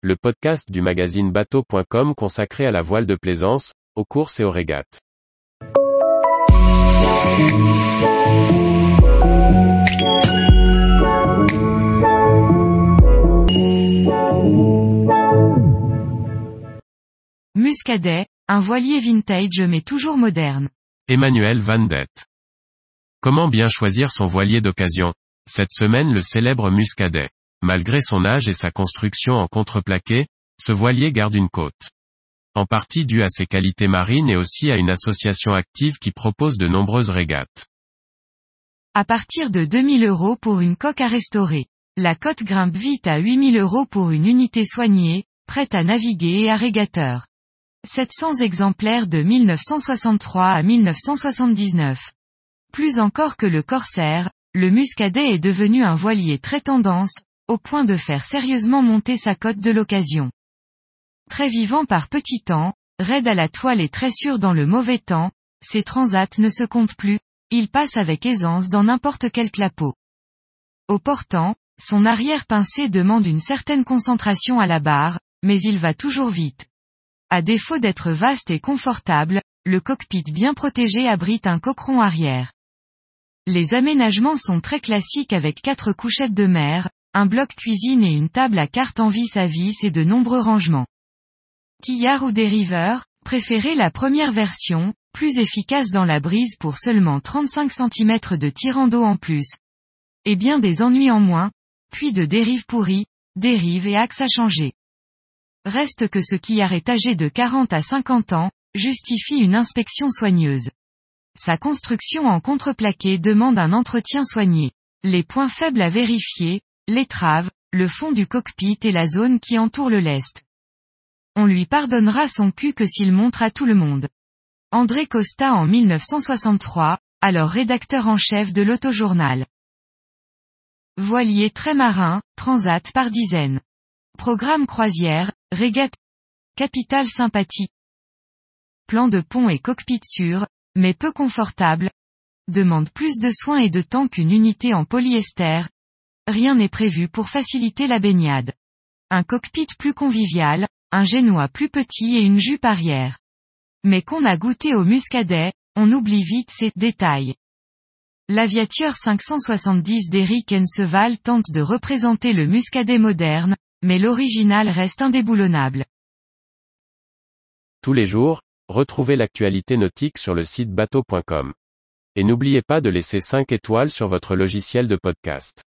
le podcast du magazine bateau.com consacré à la voile de plaisance, aux courses et aux régates. Muscadet, un voilier vintage mais toujours moderne. Emmanuel Van Det. Comment bien choisir son voilier d'occasion? Cette semaine le célèbre Muscadet. Malgré son âge et sa construction en contreplaqué, ce voilier garde une côte. En partie dû à ses qualités marines et aussi à une association active qui propose de nombreuses régates. À partir de 2000 euros pour une coque à restaurer. La cote grimpe vite à 8000 euros pour une unité soignée, prête à naviguer et à régateur. 700 exemplaires de 1963 à 1979. Plus encore que le Corsair, le Muscadet est devenu un voilier très tendance, au point de faire sérieusement monter sa cote de l'occasion. Très vivant par petit temps, raide à la toile et très sûr dans le mauvais temps, ses transats ne se comptent plus, il passe avec aisance dans n'importe quel clapot. Au portant, son arrière pincé demande une certaine concentration à la barre, mais il va toujours vite. À défaut d'être vaste et confortable, le cockpit bien protégé abrite un coqueron arrière. Les aménagements sont très classiques avec quatre couchettes de mer, un bloc cuisine et une table à carte en vis à vis et de nombreux rangements. Quillard ou dériveur, préférez la première version, plus efficace dans la brise pour seulement 35 cm de tirant d'eau en plus. Et bien des ennuis en moins, puis de dérive pourrie, dérive et axe à changer. Reste que ce quillard est âgé de 40 à 50 ans, justifie une inspection soigneuse. Sa construction en contreplaqué demande un entretien soigné. Les points faibles à vérifier, l'étrave, le fond du cockpit et la zone qui entoure le lest. On lui pardonnera son cul que s'il montre à tout le monde. André Costa en 1963, alors rédacteur en chef de l'autojournal. Voilier très marin, transat par dizaines. Programme croisière, régate, capitale sympathie. Plan de pont et cockpit sûr, mais peu confortable. Demande plus de soins et de temps qu'une unité en polyester, rien n'est prévu pour faciliter la baignade. Un cockpit plus convivial, un génois plus petit et une jupe arrière. Mais qu'on a goûté au muscadet, on oublie vite ces détails. L'aviature 570 d'Eric Enseval tente de représenter le muscadet moderne, mais l'original reste indéboulonnable. Tous les jours, retrouvez l'actualité nautique sur le site bateau.com. Et n'oubliez pas de laisser 5 étoiles sur votre logiciel de podcast.